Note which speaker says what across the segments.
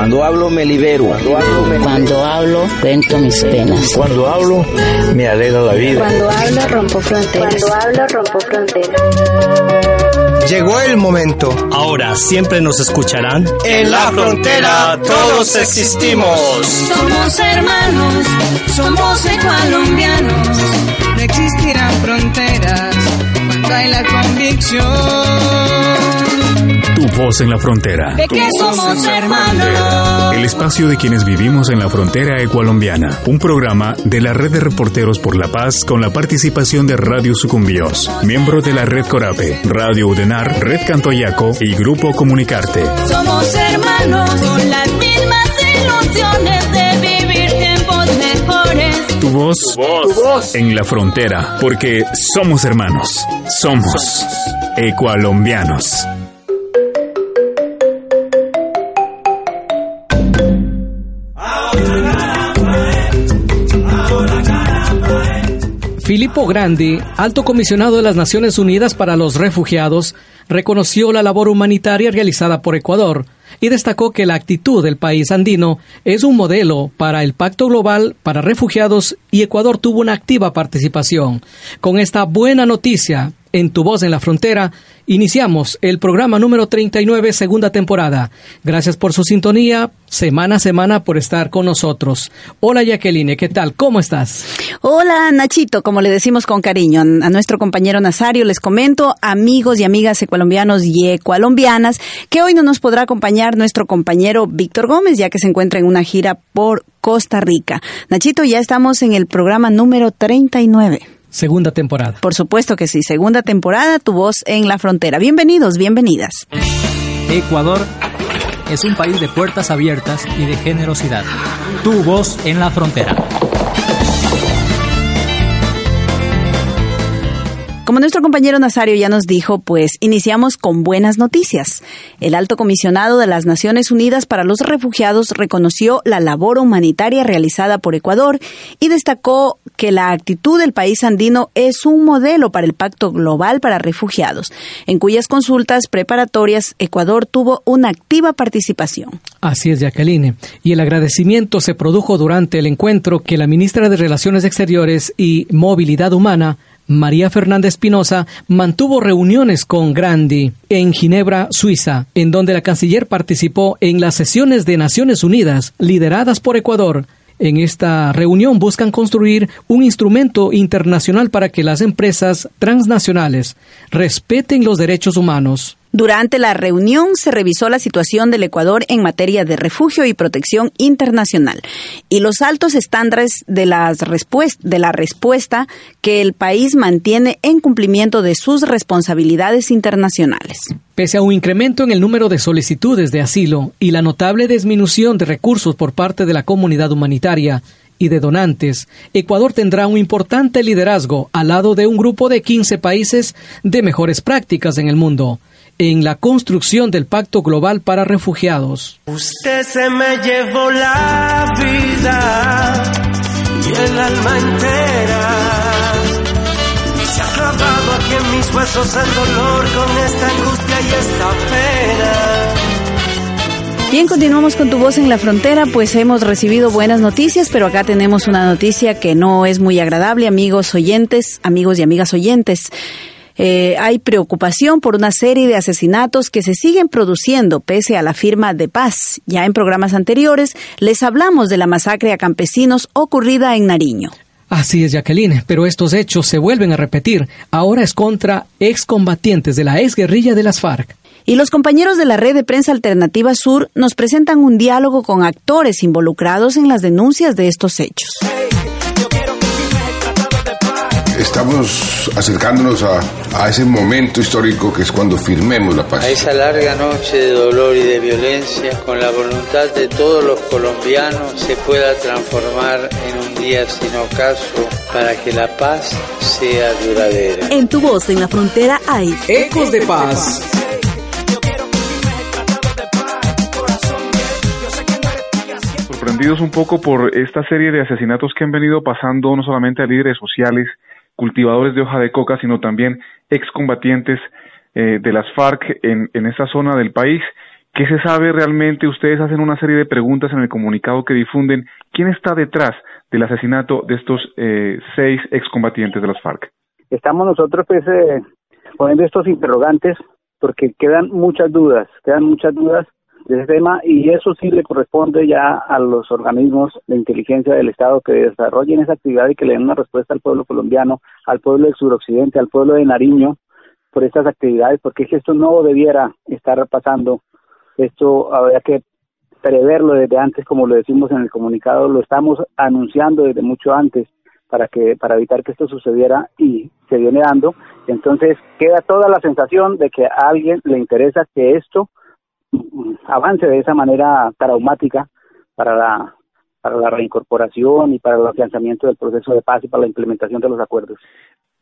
Speaker 1: Cuando hablo me libero. Cuando hablo, me
Speaker 2: Cuando hablo cuento mis penas.
Speaker 3: Cuando hablo me alegra la vida.
Speaker 4: Cuando hablo rompo fronteras.
Speaker 5: Cuando hablo rompo fronteras.
Speaker 6: Llegó el momento.
Speaker 7: Ahora siempre nos escucharán.
Speaker 6: En la frontera todos existimos.
Speaker 8: Somos hermanos, somos colombianos.
Speaker 9: No existirán fronteras cuando hay la convicción.
Speaker 10: Tu voz en la frontera.
Speaker 8: De que somos hermanos.
Speaker 10: El espacio de quienes vivimos en la frontera ecualombiana. Un programa de la Red de Reporteros por la Paz con la participación de Radio Sucumbíos, miembro de la Red Corape, Radio Udenar, Red Cantoyaco y Grupo Comunicarte.
Speaker 8: Somos hermanos con las mismas ilusiones de vivir tiempos mejores.
Speaker 10: Tu voz, tu voz, en la frontera, porque somos hermanos, somos ecualombianos.
Speaker 11: Filippo Grandi, alto comisionado de las Naciones Unidas para los Refugiados, reconoció la labor humanitaria realizada por Ecuador y destacó que la actitud del país andino es un modelo para el Pacto Global para Refugiados y Ecuador tuvo una activa participación. Con esta buena noticia, en Tu Voz en la Frontera, iniciamos el programa número 39, segunda temporada. Gracias por su sintonía, semana a semana por estar con nosotros. Hola Jacqueline, ¿qué tal? ¿Cómo estás?
Speaker 12: Hola Nachito, como le decimos con cariño a nuestro compañero Nazario, les comento, amigos y amigas ecualombianos y ecualombianas, que hoy no nos podrá acompañar nuestro compañero Víctor Gómez, ya que se encuentra en una gira por Costa Rica. Nachito, ya estamos en el programa número 39.
Speaker 11: Segunda temporada.
Speaker 12: Por supuesto que sí, segunda temporada, tu voz en la frontera. Bienvenidos, bienvenidas.
Speaker 13: Ecuador es un país de puertas abiertas y de generosidad. Tu voz en la frontera.
Speaker 12: Como nuestro compañero Nazario ya nos dijo, pues iniciamos con buenas noticias. El alto comisionado de las Naciones Unidas para los Refugiados reconoció la labor humanitaria realizada por Ecuador y destacó que la actitud del país andino es un modelo para el Pacto Global para Refugiados, en cuyas consultas preparatorias Ecuador tuvo una activa participación.
Speaker 11: Así es, Jacqueline. Y el agradecimiento se produjo durante el encuentro que la ministra de Relaciones Exteriores y Movilidad Humana, María Fernanda Espinosa mantuvo reuniones con Grandi en Ginebra, Suiza, en donde la canciller participó en las sesiones de Naciones Unidas lideradas por Ecuador. En esta reunión buscan construir un instrumento internacional para que las empresas transnacionales respeten los derechos humanos.
Speaker 12: Durante la reunión se revisó la situación del Ecuador en materia de refugio y protección internacional y los altos estándares de, las de, la respuesta que el país mantiene en cumplimiento de sus responsabilidades internacionales.
Speaker 11: Pese a un incremento en el número de solicitudes de asilo y la notable disminución de recursos por parte de la comunidad humanitaria, y de donantes, Ecuador tendrá un importante liderazgo al lado de un grupo de 15 países de mejores prácticas en el mundo en la construcción del Pacto Global para Refugiados.
Speaker 14: Usted se me llevó la vida y el alma entera. Y se ha clavado aquí en mis huesos el dolor con esta angustia y esta pena.
Speaker 12: Bien, continuamos con tu voz en la frontera, pues hemos recibido buenas noticias, pero acá tenemos una noticia que no es muy agradable, amigos oyentes, amigos y amigas oyentes. Eh, hay preocupación por una serie de asesinatos que se siguen produciendo pese a la firma de paz. Ya en programas anteriores les hablamos de la masacre a campesinos ocurrida en Nariño.
Speaker 11: Así es, Jacqueline, pero estos hechos se vuelven a repetir. Ahora es contra excombatientes de la exguerrilla de las FARC.
Speaker 12: Y los compañeros de la red de prensa alternativa Sur nos presentan un diálogo con actores involucrados en las denuncias de estos hechos.
Speaker 15: Estamos acercándonos a, a, ese momento histórico que es cuando firmemos la paz.
Speaker 16: A esa larga noche de dolor y de violencia, con la voluntad de todos los colombianos, se pueda transformar en un día sin ocaso para que la paz sea duradera.
Speaker 12: En tu voz en la frontera hay
Speaker 11: Ecos de Paz.
Speaker 17: sorprendidos un poco por esta serie de asesinatos que han venido pasando no solamente a líderes sociales, cultivadores de hoja de coca, sino también excombatientes eh, de las FARC en, en esta zona del país ¿Qué se sabe realmente? Ustedes hacen una serie de preguntas en el comunicado que difunden. ¿Quién está detrás del asesinato de estos eh, seis excombatientes de las FARC?
Speaker 5: Estamos nosotros pues eh, poniendo estos interrogantes porque quedan muchas dudas, quedan muchas dudas de ese tema y eso sí le corresponde ya a los organismos de inteligencia del Estado que desarrollen esa actividad y que le den una respuesta al pueblo colombiano, al pueblo del suroccidente, al pueblo de Nariño por estas actividades, porque esto no debiera estar pasando, esto habría que preverlo desde antes, como lo decimos en el comunicado, lo estamos anunciando desde mucho antes para que para evitar que esto sucediera y se viene dando. Entonces queda toda la sensación de que a alguien le interesa que esto avance de esa manera traumática para la para la reincorporación y para el afianzamiento del proceso de paz y para la implementación de los acuerdos.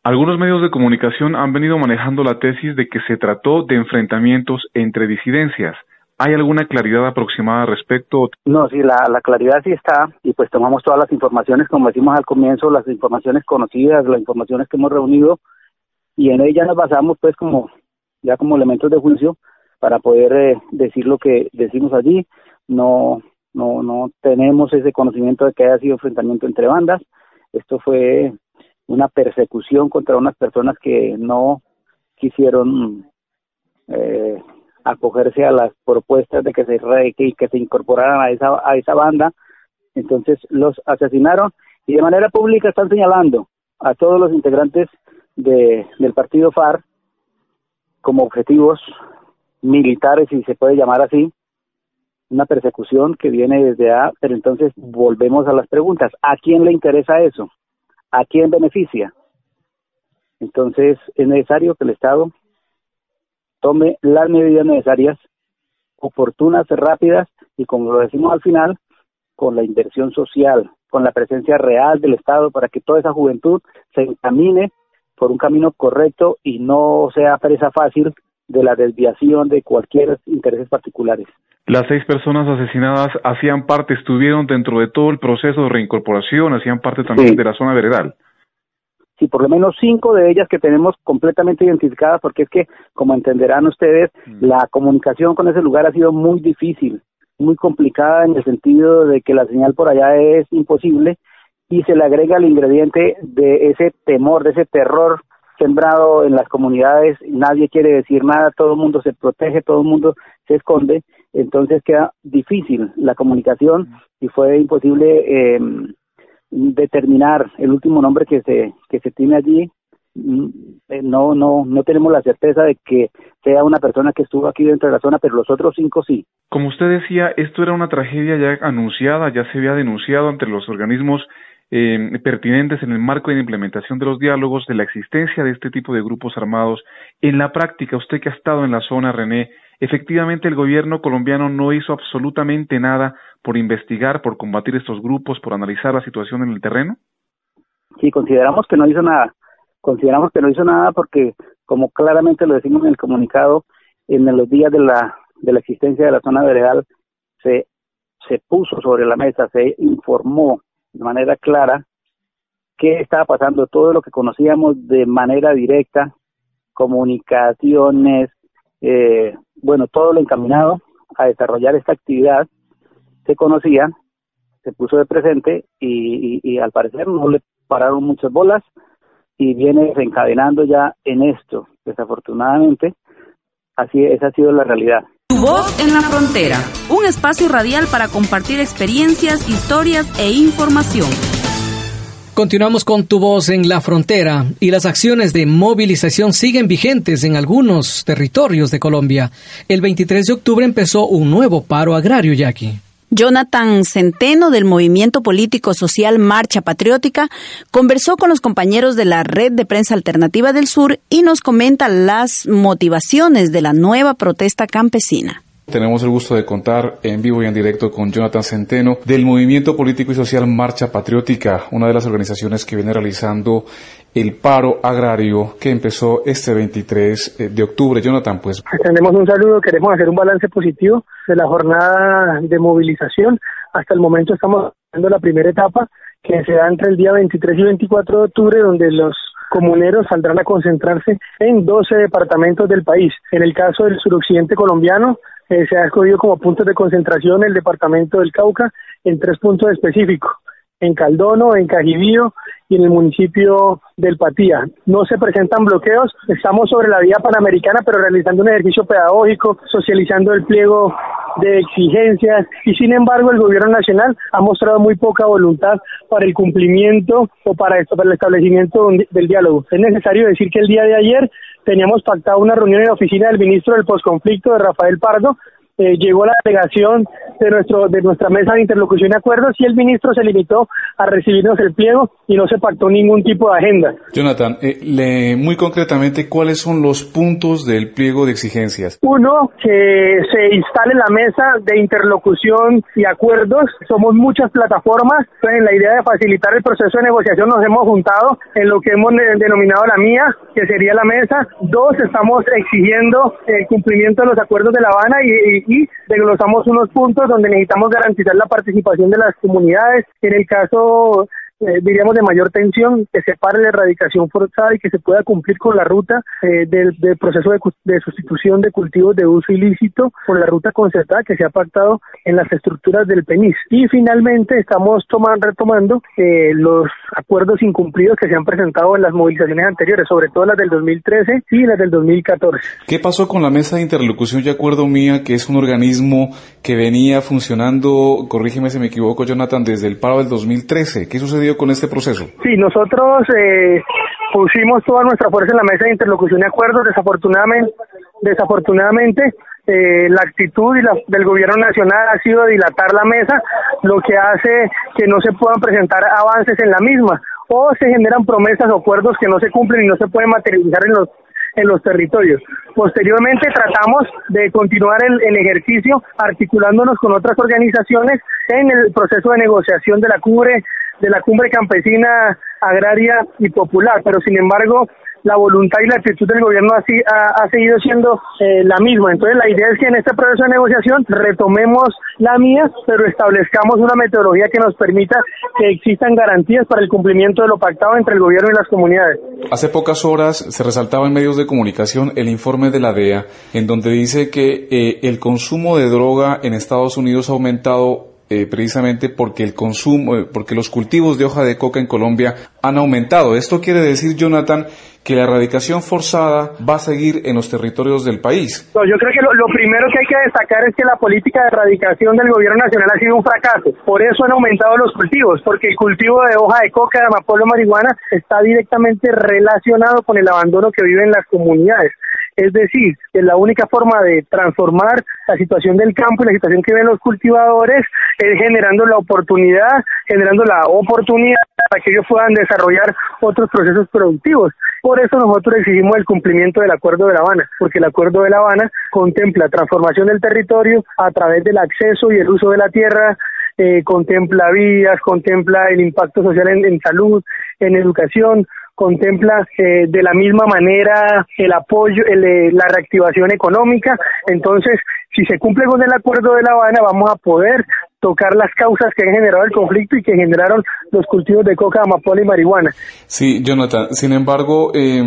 Speaker 17: Algunos medios de comunicación han venido manejando la tesis de que se trató de enfrentamientos entre disidencias. ¿Hay alguna claridad aproximada al respecto?
Speaker 5: No, sí, la, la claridad sí está y pues tomamos todas las informaciones, como decimos al comienzo, las informaciones conocidas, las informaciones que hemos reunido y en ellas nos basamos pues como ya como elementos de juicio para poder eh, decir lo que decimos allí. No, no, no tenemos ese conocimiento de que haya sido enfrentamiento entre bandas. Esto fue una persecución contra unas personas que no quisieron eh, acogerse a las propuestas de que se que, que se incorporaran a esa a esa banda entonces los asesinaron y de manera pública están señalando a todos los integrantes de, del partido FARC como objetivos militares, si se puede llamar así, una persecución que viene desde A, pero entonces volvemos a las preguntas. ¿A quién le interesa eso? ¿A quién beneficia? Entonces es necesario que el Estado tome las medidas necesarias, oportunas, rápidas y como lo decimos al final, con la inversión social, con la presencia real del Estado para que toda esa juventud se encamine por un camino correcto y no sea presa fácil de la desviación de cualquier intereses particulares.
Speaker 17: Las seis personas asesinadas hacían parte, estuvieron dentro de todo el proceso de reincorporación, hacían parte también de la zona veredal.
Speaker 5: Sí, por lo menos cinco de ellas que tenemos completamente identificadas, porque es que, como entenderán ustedes, mm. la comunicación con ese lugar ha sido muy difícil, muy complicada en el sentido de que la señal por allá es imposible y se le agrega el ingrediente de ese temor, de ese terror sembrado en las comunidades, nadie quiere decir nada, todo el mundo se protege, todo el mundo se esconde, entonces queda difícil la comunicación y fue imposible eh, determinar el último nombre que se que se tiene allí. Mm, eh, no no no tenemos la certeza de que sea una persona que estuvo aquí dentro de la zona pero los otros cinco sí.
Speaker 17: Como usted decía esto era una tragedia ya anunciada ya se había denunciado ante los organismos eh, pertinentes en el marco de la implementación de los diálogos, de la existencia de este tipo de grupos armados. En la práctica, usted que ha estado en la zona, René, efectivamente el gobierno colombiano no hizo absolutamente nada por investigar, por combatir estos grupos, por analizar la situación en el terreno.
Speaker 5: Sí, consideramos que no hizo nada. Consideramos que no hizo nada porque, como claramente lo decimos en el comunicado, en los días de la, de la existencia de la zona veredal se, se puso sobre la mesa, se informó de manera clara qué estaba pasando, todo lo que conocíamos de manera directa, comunicaciones, eh, bueno, todo lo encaminado a desarrollar esta actividad se conocía, se puso de presente y, y, al parecer no le pararon muchas bolas y viene desencadenando ya en esto, desafortunadamente, así esa ha sido la realidad.
Speaker 12: Tu voz en la frontera, un espacio radial para compartir experiencias, historias e información.
Speaker 11: Continuamos con Tu voz en la frontera y las acciones de movilización siguen vigentes en algunos territorios de Colombia. El 23 de octubre empezó un nuevo paro agrario, Jackie.
Speaker 12: Jonathan Centeno del movimiento político social Marcha Patriótica conversó con los compañeros de la Red de Prensa Alternativa del Sur y nos comenta las motivaciones de la nueva protesta campesina.
Speaker 17: Tenemos el gusto de contar en vivo y en directo con Jonathan Centeno del Movimiento Político y Social Marcha Patriótica, una de las organizaciones que viene realizando el paro agrario que empezó este 23 eh, de octubre. Jonathan, pues.
Speaker 18: Tenemos un saludo, queremos hacer un balance positivo de la jornada de movilización. Hasta el momento estamos haciendo la primera etapa que se da entre el día 23 y 24 de octubre, donde los comuneros saldrán a concentrarse en 12 departamentos del país. En el caso del suroccidente colombiano, eh, se ha escogido como puntos de concentración el departamento del Cauca en tres puntos específicos, en Caldono, en Cajibío y en el municipio del Patía. No se presentan bloqueos, estamos sobre la vía panamericana, pero realizando un ejercicio pedagógico, socializando el pliego de exigencias y sin embargo el gobierno nacional ha mostrado muy poca voluntad para el cumplimiento o para esto, para el establecimiento del diálogo. Es necesario decir que el día de ayer teníamos pactado una reunión en la oficina del ministro del posconflicto de Rafael Pardo eh, llegó la delegación de nuestro de nuestra mesa de interlocución y acuerdos y el ministro se limitó a recibirnos el pliego y no se pactó ningún tipo de agenda.
Speaker 17: Jonathan, eh, le, muy concretamente, ¿cuáles son los puntos del pliego de exigencias?
Speaker 18: Uno, que se instale la mesa de interlocución y acuerdos. Somos muchas plataformas, en la idea de facilitar el proceso de negociación nos hemos juntado en lo que hemos denominado la mía, que sería la mesa. Dos, estamos exigiendo el cumplimiento de los acuerdos de La Habana y y desglosamos unos puntos donde necesitamos garantizar la participación de las comunidades. En el caso eh, diríamos, de mayor tensión, que se pare la erradicación forzada y que se pueda cumplir con la ruta eh, del, proceso de, sustitución de cultivos de uso ilícito con la ruta concertada que se ha pactado en las estructuras del PENIS. Y finalmente estamos tomando, retomando eh, los acuerdos incumplidos que se han presentado en las movilizaciones anteriores, sobre todo las del 2013 y las del 2014.
Speaker 17: ¿Qué pasó con la mesa de interlocución y acuerdo mía, que es un organismo que venía funcionando, corrígeme si me equivoco, Jonathan, desde el paro del 2013? ¿Qué sucedió? Con este proceso?
Speaker 18: Sí, nosotros eh, pusimos toda nuestra fuerza en la mesa de interlocución y acuerdos. Desafortunadamente, desafortunadamente eh, la actitud y la, del gobierno nacional ha sido dilatar la mesa, lo que hace que no se puedan presentar avances en la misma o se generan promesas o acuerdos que no se cumplen y no se pueden materializar en los en los territorios. Posteriormente tratamos de continuar el, el, ejercicio articulándonos con otras organizaciones en el proceso de negociación de la cumbre de la cumbre campesina, agraria y popular, pero sin embargo la voluntad y la actitud del gobierno así ha, ha seguido siendo eh, la misma. Entonces la idea es que en este proceso de negociación retomemos la mía, pero establezcamos una metodología que nos permita que existan garantías para el cumplimiento de lo pactado entre el gobierno y las comunidades.
Speaker 17: Hace pocas horas se resaltaba en medios de comunicación el informe de la DEA, en donde dice que eh, el consumo de droga en Estados Unidos ha aumentado eh, precisamente porque el consumo, eh, porque los cultivos de hoja de coca en Colombia han aumentado. Esto quiere decir, Jonathan, que la erradicación forzada va a seguir en los territorios del país.
Speaker 18: yo creo que lo, primero que hay que destacar es que la política de erradicación del gobierno nacional ha sido un fracaso. Por eso han aumentado los cultivos, porque el cultivo de hoja de coca, de amapola, marihuana está directamente relacionado con el abandono que viven las comunidades. Es decir, que la única forma de transformar la situación del campo y la situación que ven los cultivadores es generando la oportunidad, generando la oportunidad para que ellos puedan desarrollar otros procesos productivos. Por eso nosotros exigimos el cumplimiento del Acuerdo de La Habana, porque el Acuerdo de La Habana contempla transformación del territorio a través del acceso y el uso de la tierra, eh, contempla vías, contempla el impacto social en salud, en educación, contempla eh, de la misma manera el apoyo, eh, la reactivación económica. Entonces, si se cumple con el acuerdo de La Habana, vamos a poder tocar las causas que han generado el conflicto y que generaron los cultivos de coca, amapola y marihuana.
Speaker 17: Sí, Jonathan. Sin embargo, eh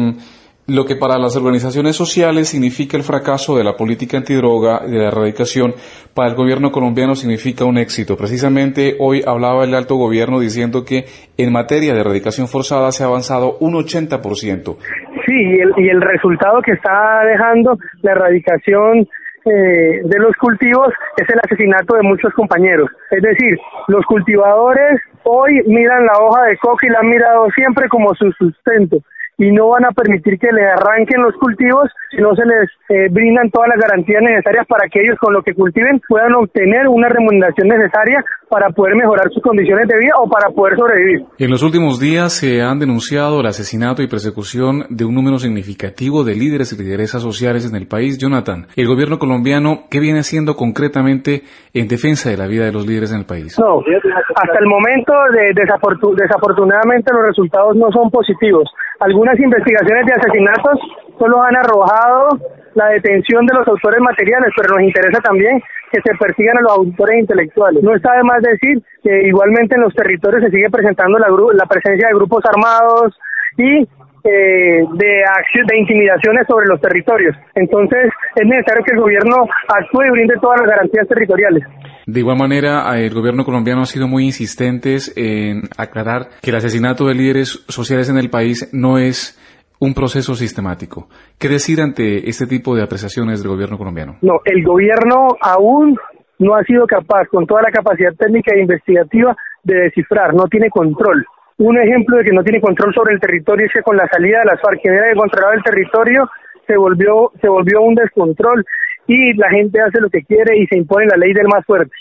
Speaker 17: lo que para las organizaciones sociales significa el fracaso de la política antidroga y de la erradicación, para el gobierno colombiano significa un éxito. Precisamente hoy hablaba el alto gobierno diciendo que en materia de erradicación forzada se ha avanzado un 80%.
Speaker 18: Sí, y el, y el resultado que está dejando la erradicación eh, de los cultivos es el asesinato de muchos compañeros. Es decir, los cultivadores hoy miran la hoja de coca y la han mirado siempre como su sustento y no van a permitir que le arranquen los cultivos si no se les eh, brindan todas las garantías necesarias para que ellos con lo que cultiven puedan obtener una remuneración necesaria para poder mejorar sus condiciones de vida o para poder sobrevivir.
Speaker 17: En los últimos días se han denunciado el asesinato y persecución de un número significativo de líderes y lideresas sociales en el país. Jonathan, el gobierno colombiano, ¿qué viene haciendo concretamente en defensa de la vida de los líderes en el país?
Speaker 18: No, hasta el momento de, desafortunadamente los resultados no son positivos. Algunas investigaciones de asesinatos solo han arrojado la detención de los autores materiales, pero nos interesa también que se persigan a los autores intelectuales. No está de más decir que igualmente en los territorios se sigue presentando la, la presencia de grupos armados y eh, de, de intimidaciones sobre los territorios. Entonces, es necesario que el gobierno actúe y brinde todas las garantías territoriales.
Speaker 17: De igual manera, el gobierno colombiano ha sido muy insistentes en aclarar que el asesinato de líderes sociales en el país no es un proceso sistemático. ¿Qué decir ante este tipo de apreciaciones del gobierno colombiano?
Speaker 18: No, el gobierno aún no ha sido capaz, con toda la capacidad técnica e investigativa, de descifrar, no tiene control. Un ejemplo de que no tiene control sobre el territorio es que con la salida de las FARC, quien era el territorio, se volvió, se volvió un descontrol y la gente hace lo que quiere y se impone la ley del más fuerte.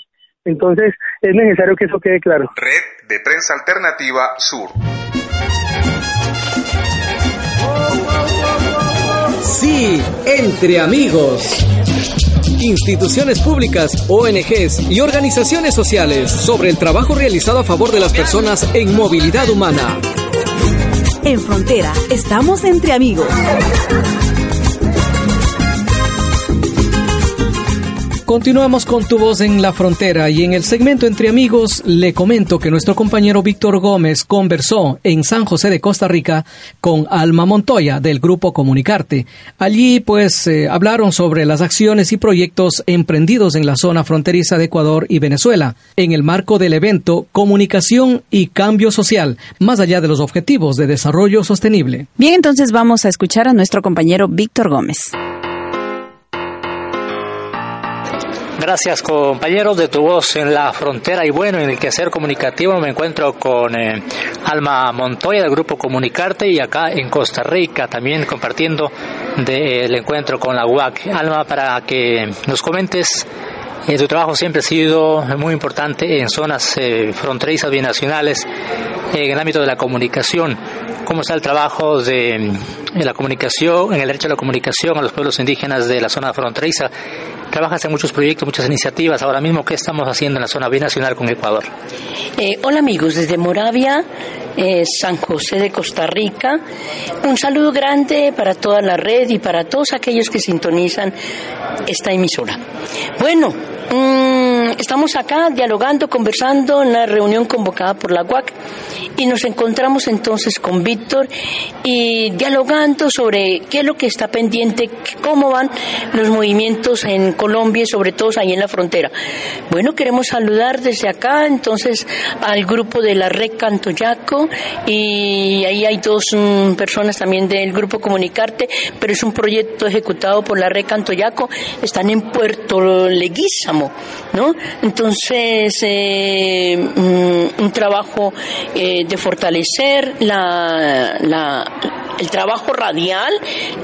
Speaker 18: Entonces es necesario que eso quede claro.
Speaker 19: Red de Prensa Alternativa Sur.
Speaker 11: Sí, entre amigos. Instituciones públicas, ONGs y organizaciones sociales sobre el trabajo realizado a favor de las personas en movilidad humana.
Speaker 12: En Frontera, estamos entre amigos.
Speaker 11: Continuamos con tu voz en la frontera y en el segmento Entre Amigos le comento que nuestro compañero Víctor Gómez conversó en San José de Costa Rica con Alma Montoya del grupo Comunicarte. Allí pues eh, hablaron sobre las acciones y proyectos emprendidos en la zona fronteriza de Ecuador y Venezuela en el marco del evento Comunicación y Cambio Social, más allá de los objetivos de desarrollo sostenible.
Speaker 12: Bien, entonces vamos a escuchar a nuestro compañero Víctor Gómez.
Speaker 13: Gracias compañeros de Tu Voz en la Frontera y bueno, en el quehacer comunicativo me encuentro con eh, Alma Montoya del Grupo Comunicarte y acá en Costa Rica también compartiendo del encuentro con la UAC. Alma, para que nos comentes eh, tu trabajo siempre ha sido muy importante en zonas eh, fronterizas binacionales, en el ámbito de la comunicación. ¿Cómo está el trabajo de, de la comunicación, en el derecho a la comunicación a los pueblos indígenas de la zona fronteriza? Trabajas en muchos proyectos, muchas iniciativas. Ahora mismo, ¿qué estamos haciendo en la zona binacional con Ecuador?
Speaker 2: Eh, hola amigos, desde Moravia, eh, San José de Costa Rica. Un saludo grande para toda la red y para todos aquellos que sintonizan esta emisora. Bueno, mmm, estamos acá dialogando, conversando en la reunión convocada por la UAC y nos encontramos entonces con Víctor y dialogando sobre qué es lo que está pendiente, cómo van los movimientos en Colombia y sobre todo ahí en la frontera. Bueno, queremos saludar desde acá entonces al grupo de la Red Cantoyaco y ahí hay dos mm, personas también del grupo Comunicarte, pero es un proyecto ejecutado por la Red Cantoyaco, están en Puerto Leguízamo, ¿no? Entonces, eh, mm, un trabajo eh, de fortalecer la, la, el trabajo radial,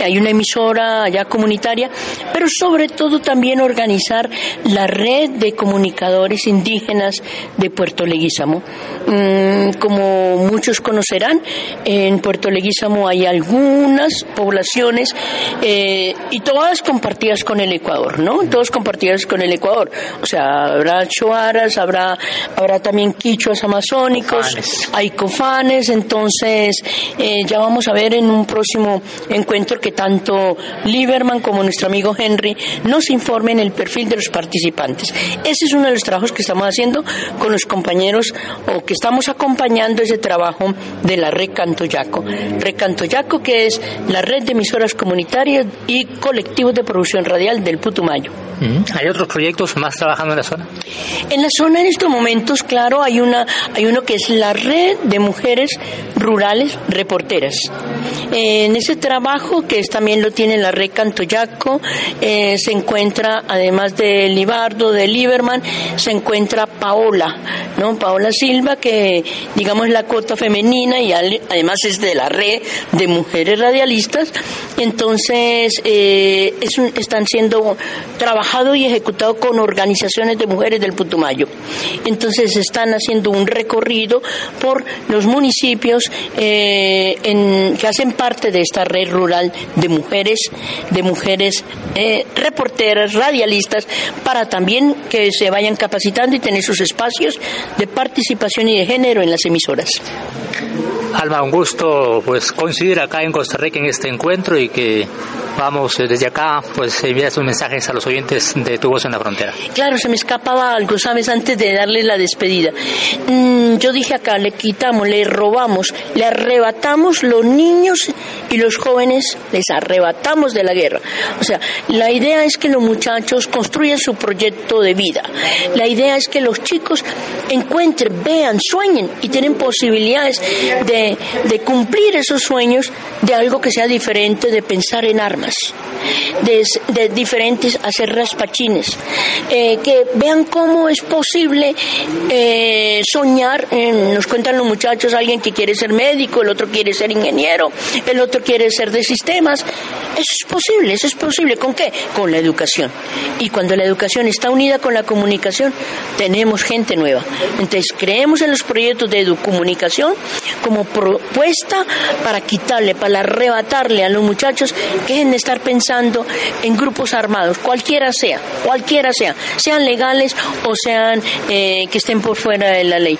Speaker 2: hay una emisora ya comunitaria, pero sobre todo también organizar la red de comunicadores indígenas de Puerto Leguízamo. Mm, como muchos conocerán, en Puerto Leguízamo hay algunas poblaciones eh, y todas compartidas con el Ecuador, ¿no? Todas compartidas con el Ecuador. O sea, habrá choaras, habrá, habrá también quichuas amazónicos, hay cofanes, entonces eh, ya vamos a ver en un próximo encuentro que tanto Lieberman como nuestro amigo Henry nos informen el perfil de los participantes. Ese es uno de los trabajos que estamos haciendo con los compañeros o que estamos acompañando ese trabajo de la Red Cantoyaco. Red Cantoyaco que es la red de emisoras comunitarias y colectivos de producción radial del Putumayo.
Speaker 13: ¿Hay otros proyectos más trabajando en la zona?
Speaker 2: En la zona en estos momentos, claro, hay una hay uno que es la red de mujeres rurales reporteras. En ese trabajo, que también lo tiene la red Cantoyaco, eh, se encuentra, además de Libardo, de Lieberman, se encuentra Paola, ¿no? Paola Silva, que digamos es la cuota femenina y además es de la red de mujeres radialistas. Entonces, eh, es están siendo trabajado y ejecutado con organizaciones de mujeres del Putumayo. Entonces, están haciendo un recorrido por los municipios eh, en, que hacen parte de esta red rural de mujeres, de mujeres eh, reporteras, radialistas, para también que se vayan capacitando y tener sus espacios de participación y de género en las emisoras.
Speaker 13: Alma, un gusto pues coincidir acá en Costa Rica en este encuentro y que vamos eh, desde acá pues enviar sus mensajes a los oyentes de Tu Voz en la Frontera.
Speaker 2: Claro, se me escapaba algo, ¿sabes? Antes de darles la despedida. Mm, yo dije acá, le quitamos, le robamos, le arrebatamos los niños y los jóvenes, les arrebatamos de la guerra. O sea, la idea es que los muchachos construyan su proyecto de vida. La idea es que los chicos encuentren, vean, sueñen y tienen posibilidades de, de cumplir esos sueños de algo que sea diferente de pensar en armas, de, diferentes hacer raspachines, eh, que vean cómo es posible eh, soñar. Nos cuentan los muchachos, alguien que quiere ser médico, el otro quiere ser ingeniero, el otro quiere ser de sistemas. Eso es posible, eso es posible. ¿Con qué? Con la educación. Y cuando la educación está unida con la comunicación, tenemos gente nueva. Entonces, creemos en los proyectos de comunicación como propuesta para quitarle, para arrebatarle a los muchachos que dejen de estar pensando en grupos armados, cualquiera sea, cualquiera sea, sean legales o sean eh, que estén por fuera de la ley.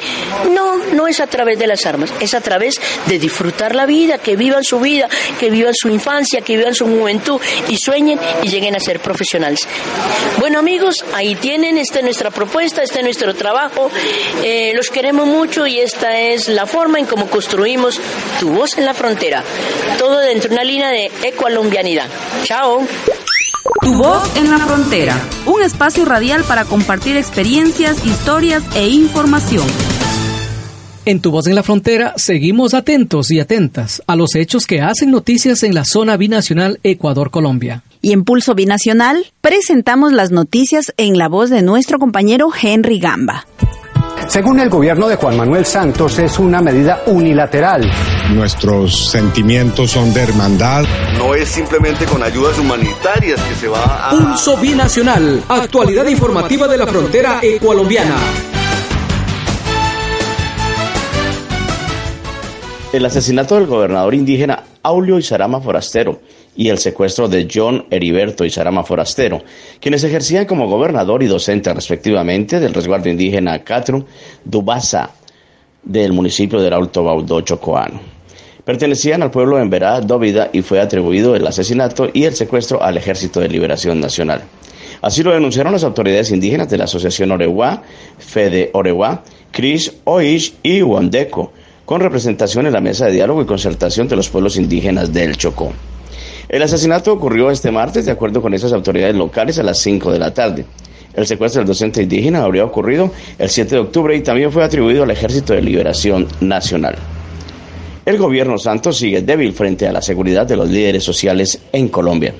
Speaker 2: No, no es a través de las armas, es a través de disfrutar la vida, que vivan su vida, que vivan su infancia, que vivan su juventud y sueñen y lleguen a ser profesionales. Bueno amigos, ahí tienen, esta es nuestra propuesta, este es nuestro trabajo, eh, los queremos mucho y esta es la forma en cómo construimos tu voz en la frontera, todo dentro de una línea de ecolombianidad. Chao.
Speaker 12: Tu voz en la frontera, un espacio radial para compartir experiencias, historias e información.
Speaker 11: En Tu Voz en la Frontera seguimos atentos y atentas a los hechos que hacen noticias en la zona binacional Ecuador-Colombia.
Speaker 12: Y en Pulso Binacional presentamos las noticias en la voz de nuestro compañero Henry Gamba.
Speaker 20: Según el gobierno de Juan Manuel Santos, es una medida unilateral.
Speaker 21: Nuestros sentimientos son de hermandad.
Speaker 22: No es simplemente con ayudas humanitarias que se va a...
Speaker 11: Pulso Binacional, actualidad informativa de la frontera ecualombiana.
Speaker 1: El asesinato del gobernador indígena Aulio Isarama Forastero y el secuestro de John Heriberto Isarama Forastero, quienes ejercían como gobernador y docente respectivamente del resguardo indígena Catru Dubasa del municipio del Alto Baudó Chocoano. Pertenecían al pueblo en Verá Dóvida y fue atribuido el asesinato y el secuestro al Ejército de Liberación Nacional. Así lo denunciaron las autoridades indígenas de la Asociación Orewa, Fede Orewa, Cris Oish y Wandeco, con representación en la mesa de diálogo y concertación de los pueblos indígenas del Chocó. El asesinato ocurrió este martes, de acuerdo con esas autoridades locales, a las 5 de la tarde. El secuestro del docente indígena habría ocurrido el 7 de octubre y también fue atribuido al Ejército de Liberación Nacional. El gobierno santo sigue débil frente a la seguridad de los líderes sociales en Colombia.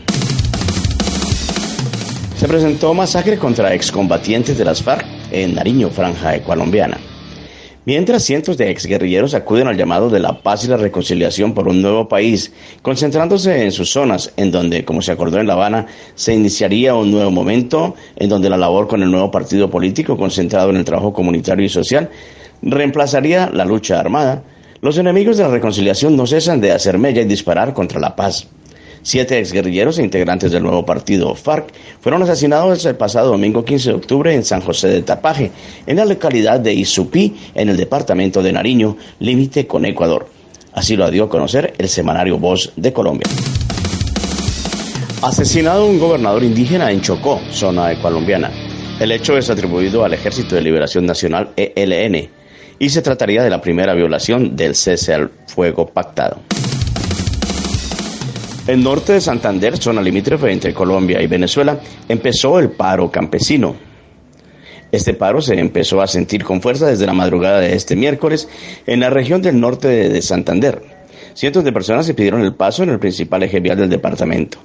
Speaker 1: Se presentó masacre contra excombatientes de las FARC en Nariño, franja colombiana. Mientras cientos de exguerrilleros acuden al llamado de la paz y la reconciliación por un nuevo país, concentrándose en sus zonas, en donde, como se acordó en La Habana, se iniciaría un nuevo momento, en donde la labor con el nuevo partido político concentrado en el trabajo comunitario y social reemplazaría la lucha armada, los enemigos de la reconciliación no cesan de hacer mella y disparar contra la paz. Siete exguerrilleros e integrantes del nuevo partido FARC fueron asesinados el pasado domingo 15 de octubre en San José de Tapaje, en la localidad de Isupí, en el departamento de Nariño, límite con Ecuador. Así lo dio a conocer el semanario Voz de Colombia. Asesinado un gobernador indígena en Chocó, zona colombiana. El hecho es atribuido al Ejército de Liberación Nacional ELN y se trataría de la primera violación del cese al fuego pactado. En norte de Santander, zona limítrofe entre Colombia y Venezuela, empezó el paro campesino. Este paro se empezó a sentir con fuerza desde la madrugada de este miércoles en la región del norte de Santander. Cientos de personas se pidieron el paso en el principal eje vial del departamento.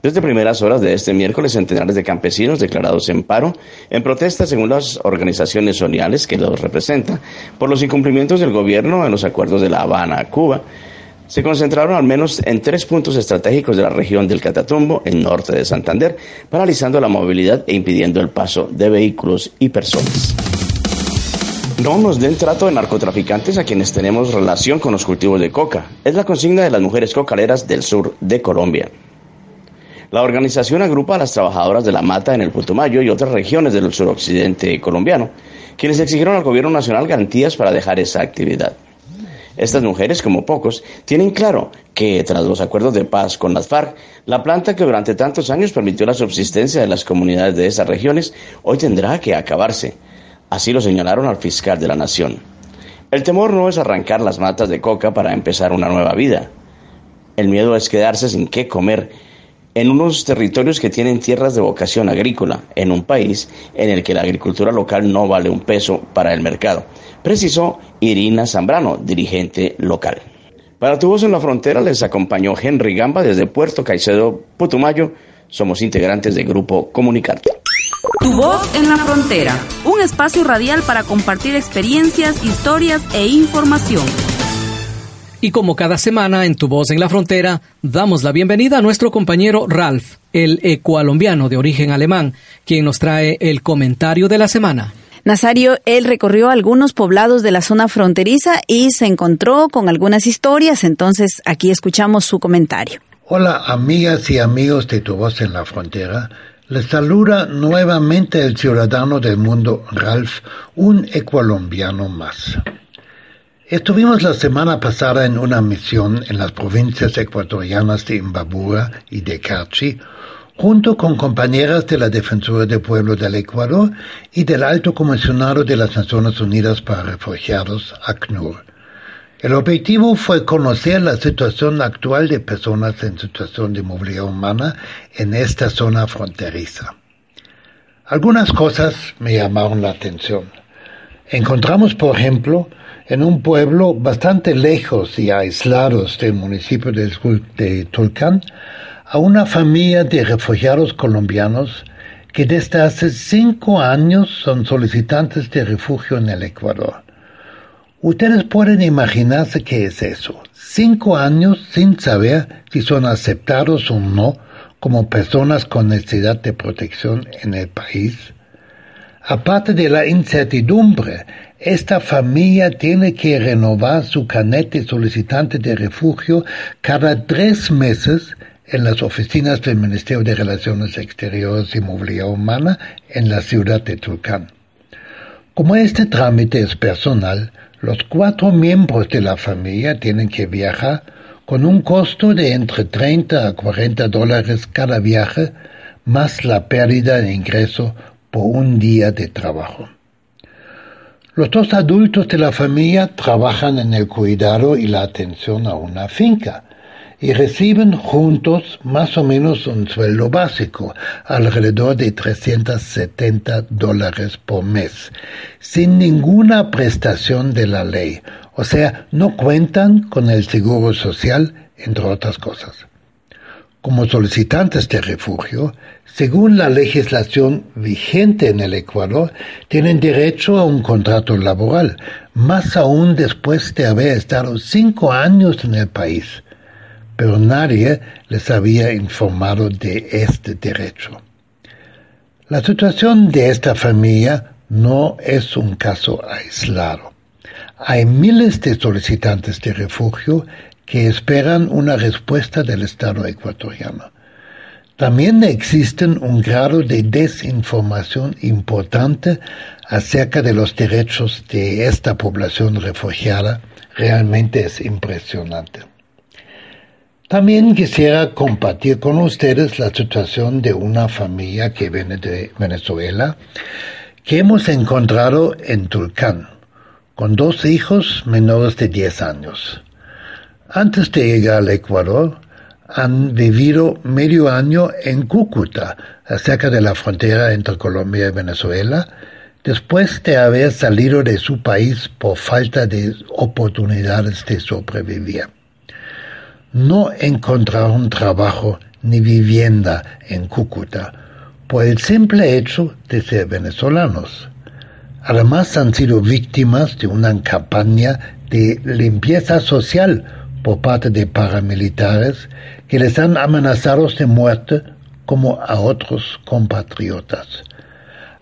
Speaker 1: Desde primeras horas de este miércoles, centenares de campesinos declarados en paro, en protesta según las organizaciones sociales que los representan, por los incumplimientos del gobierno en los acuerdos de La Habana, Cuba, se concentraron al menos en tres puntos estratégicos de la región del Catatumbo, en norte de Santander, paralizando la movilidad e impidiendo el paso de vehículos y personas. No nos den trato de narcotraficantes a quienes tenemos relación con los cultivos de coca. Es la consigna de las mujeres cocaleras del sur de Colombia. La organización agrupa a las trabajadoras de la mata en el Putumayo y otras regiones del suroccidente colombiano, quienes exigieron al gobierno nacional garantías para dejar esa actividad. Estas mujeres, como pocos, tienen claro que tras los acuerdos de paz con las FARC, la planta que durante tantos años permitió la subsistencia de las comunidades de esas regiones, hoy tendrá que acabarse. Así lo señalaron al fiscal de la Nación. El temor no es arrancar las matas de coca para empezar una nueva vida. El miedo es quedarse sin qué comer en unos territorios que tienen tierras de vocación agrícola, en un país en el que la agricultura local no vale un peso para el mercado, precisó Irina Zambrano, dirigente local. Para Tu Voz en la Frontera les acompañó Henry Gamba desde Puerto Caicedo, Putumayo. Somos integrantes del grupo Comunicarte.
Speaker 23: Tu Voz en la Frontera, un espacio radial para compartir experiencias, historias e información.
Speaker 11: Y como cada semana en Tu Voz en la Frontera, damos la bienvenida a nuestro compañero Ralph, el ecualombiano de origen alemán, quien nos trae el comentario de la semana.
Speaker 12: Nazario, él recorrió algunos poblados de la zona fronteriza y se encontró con algunas historias, entonces aquí escuchamos su comentario.
Speaker 24: Hola amigas y amigos de Tu Voz en la Frontera. Les saluda nuevamente el ciudadano del mundo Ralph, un ecualombiano más. Estuvimos la semana pasada en una misión en las provincias ecuatorianas de Imbabura y de Carchi, junto con compañeras de la Defensora del Pueblo del Ecuador y del Alto Comisionado de las Naciones Unidas para Refugiados, ACNUR. El objetivo fue conocer la situación actual de personas en situación de movilidad humana en esta zona fronteriza. Algunas cosas me llamaron la atención. Encontramos, por ejemplo, en un pueblo bastante lejos y aislado del municipio de, Tulcán, a una familia de refugiados colombianos que desde hace cinco años son solicitantes de refugio en el Ecuador. Ustedes pueden imaginarse qué es eso. Cinco años sin saber si son aceptados o no como personas con necesidad de protección en el país. Aparte de la incertidumbre esta familia tiene que renovar su canete solicitante de refugio cada tres meses en las oficinas del Ministerio de Relaciones Exteriores y Movilidad Humana en la ciudad de Tulcán. Como este trámite es personal, los cuatro miembros de la familia tienen que viajar con un costo de entre 30 a 40 dólares cada viaje, más la pérdida de ingreso por un día de trabajo. Los dos adultos de la familia trabajan en el cuidado y la atención a una finca y reciben juntos más o menos un sueldo básico, alrededor de 370 dólares por mes, sin ninguna prestación de la ley, o sea, no cuentan con el seguro social, entre otras cosas. Como solicitantes de refugio, según la legislación vigente en el Ecuador, tienen derecho a un contrato laboral, más aún después de haber estado cinco años en el país. Pero nadie les había informado de este derecho. La situación de esta familia no es un caso aislado. Hay miles de solicitantes de refugio que esperan una respuesta del Estado ecuatoriano. También existen un grado de desinformación importante acerca de los derechos de esta población refugiada. Realmente es impresionante. También quisiera compartir con ustedes la situación de una familia que viene de Venezuela que hemos encontrado en Tulcán, con dos hijos menores de 10 años. Antes de llegar al Ecuador, han vivido medio año en Cúcuta, cerca de la frontera entre Colombia y Venezuela, después de haber salido de su país por falta de oportunidades de sobrevivir. No encontraron trabajo ni vivienda en Cúcuta por el simple hecho de ser venezolanos. Además han sido víctimas de una campaña de limpieza social por parte de paramilitares que les han amenazado de muerte como a otros compatriotas.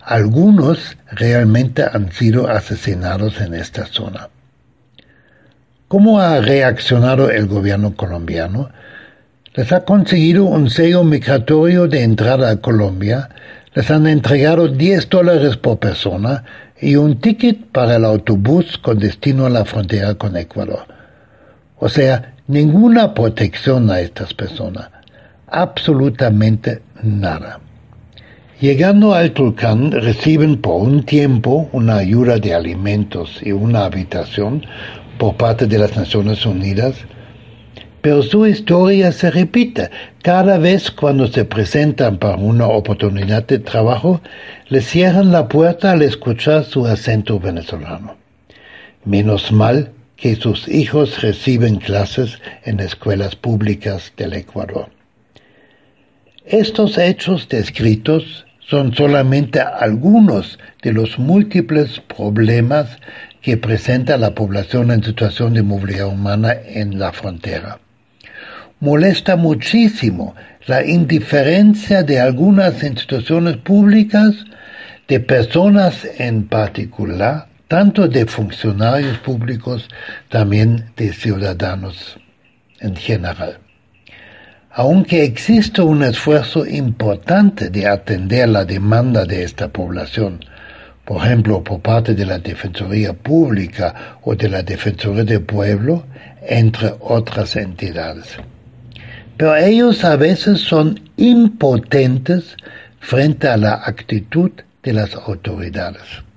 Speaker 24: Algunos realmente han sido asesinados en esta zona. ¿Cómo ha reaccionado el gobierno colombiano? Les ha conseguido un sello migratorio de entrada a Colombia, les han entregado 10 dólares por persona y un ticket para el autobús con destino a la frontera con Ecuador. O sea, ninguna protección a estas personas. Absolutamente nada. Llegando al Tulcán reciben por un tiempo una ayuda de alimentos y una habitación por parte de las Naciones Unidas, pero su historia se repite. Cada vez cuando se presentan para una oportunidad de trabajo, le cierran la puerta al escuchar su acento venezolano. Menos mal que sus hijos reciben clases en escuelas públicas del Ecuador. Estos hechos descritos son solamente algunos de los múltiples problemas que presenta la población en situación de movilidad humana en la frontera. Molesta muchísimo la indiferencia de algunas instituciones públicas, de personas en particular, tanto de funcionarios públicos, también de ciudadanos en general. Aunque existe un esfuerzo importante de atender la demanda de esta población, por ejemplo, por parte de la Defensoría Pública o de la Defensoría del Pueblo, entre otras entidades. Pero ellos a veces son impotentes frente a la actitud de las autoridades.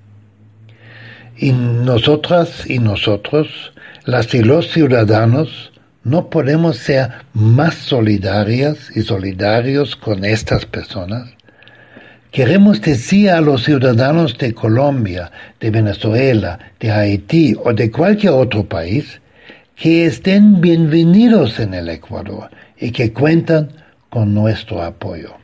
Speaker 24: Y nosotras y nosotros, las y los ciudadanos, no podemos ser más solidarias y solidarios con estas personas. Queremos decir a los ciudadanos de Colombia, de Venezuela, de Haití o de cualquier otro país que estén bienvenidos en el Ecuador y que cuentan con nuestro apoyo.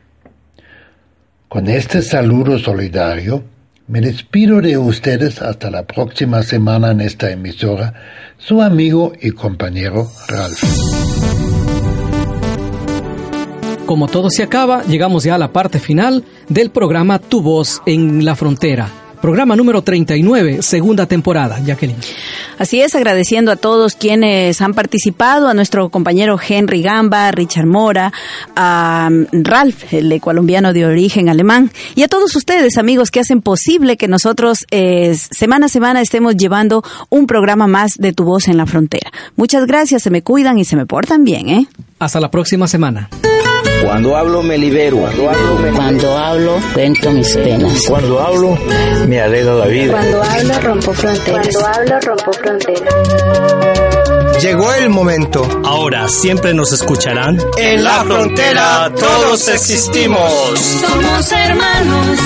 Speaker 24: Con este saludo solidario, me despido de ustedes hasta la próxima semana en esta emisora, su amigo y compañero Ralph.
Speaker 11: Como todo se acaba, llegamos ya a la parte final del programa Tu voz en la frontera. Programa número 39, segunda temporada, Jacqueline.
Speaker 12: Así es, agradeciendo a todos quienes han participado, a nuestro compañero Henry Gamba, a Richard Mora, a Ralph, el colombiano de origen alemán, y a todos ustedes, amigos, que hacen posible que nosotros eh, semana a semana estemos llevando un programa más de Tu Voz en la Frontera. Muchas gracias, se me cuidan y se me portan bien, ¿eh?
Speaker 11: Hasta la próxima semana.
Speaker 25: Cuando hablo me libero. Cuando hablo, me
Speaker 26: Cuando hablo cuento mis penas.
Speaker 25: Cuando hablo me alegra la vida.
Speaker 26: Cuando hablo rompo fronteras. Cuando hablo rompo fronteras.
Speaker 27: Llegó el momento.
Speaker 28: Ahora siempre nos escucharán.
Speaker 27: En la frontera todos existimos.
Speaker 8: Somos hermanos,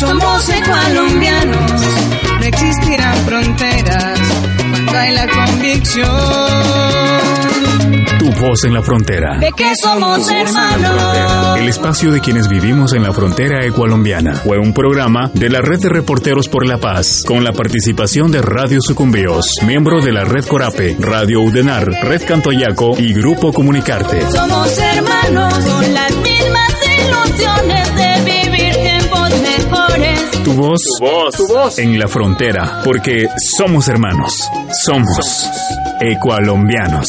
Speaker 8: somos colombianos.
Speaker 9: No existirán fronteras cuando hay la convicción.
Speaker 10: Tu voz en la frontera.
Speaker 8: De que somos hermanos.
Speaker 10: El espacio de quienes vivimos en la frontera ecualombiana. Fue un programa de la Red de Reporteros por la Paz, con la participación de Radio Sucumbíos, miembro de la Red Corape, Radio Udenar, Red Cantoyaco y Grupo Comunicarte.
Speaker 8: Somos hermanos con las mismas ilusiones de vivir tiempos mejores.
Speaker 10: Tu voz, tu voz, en la frontera, porque somos hermanos, somos ecualombianos.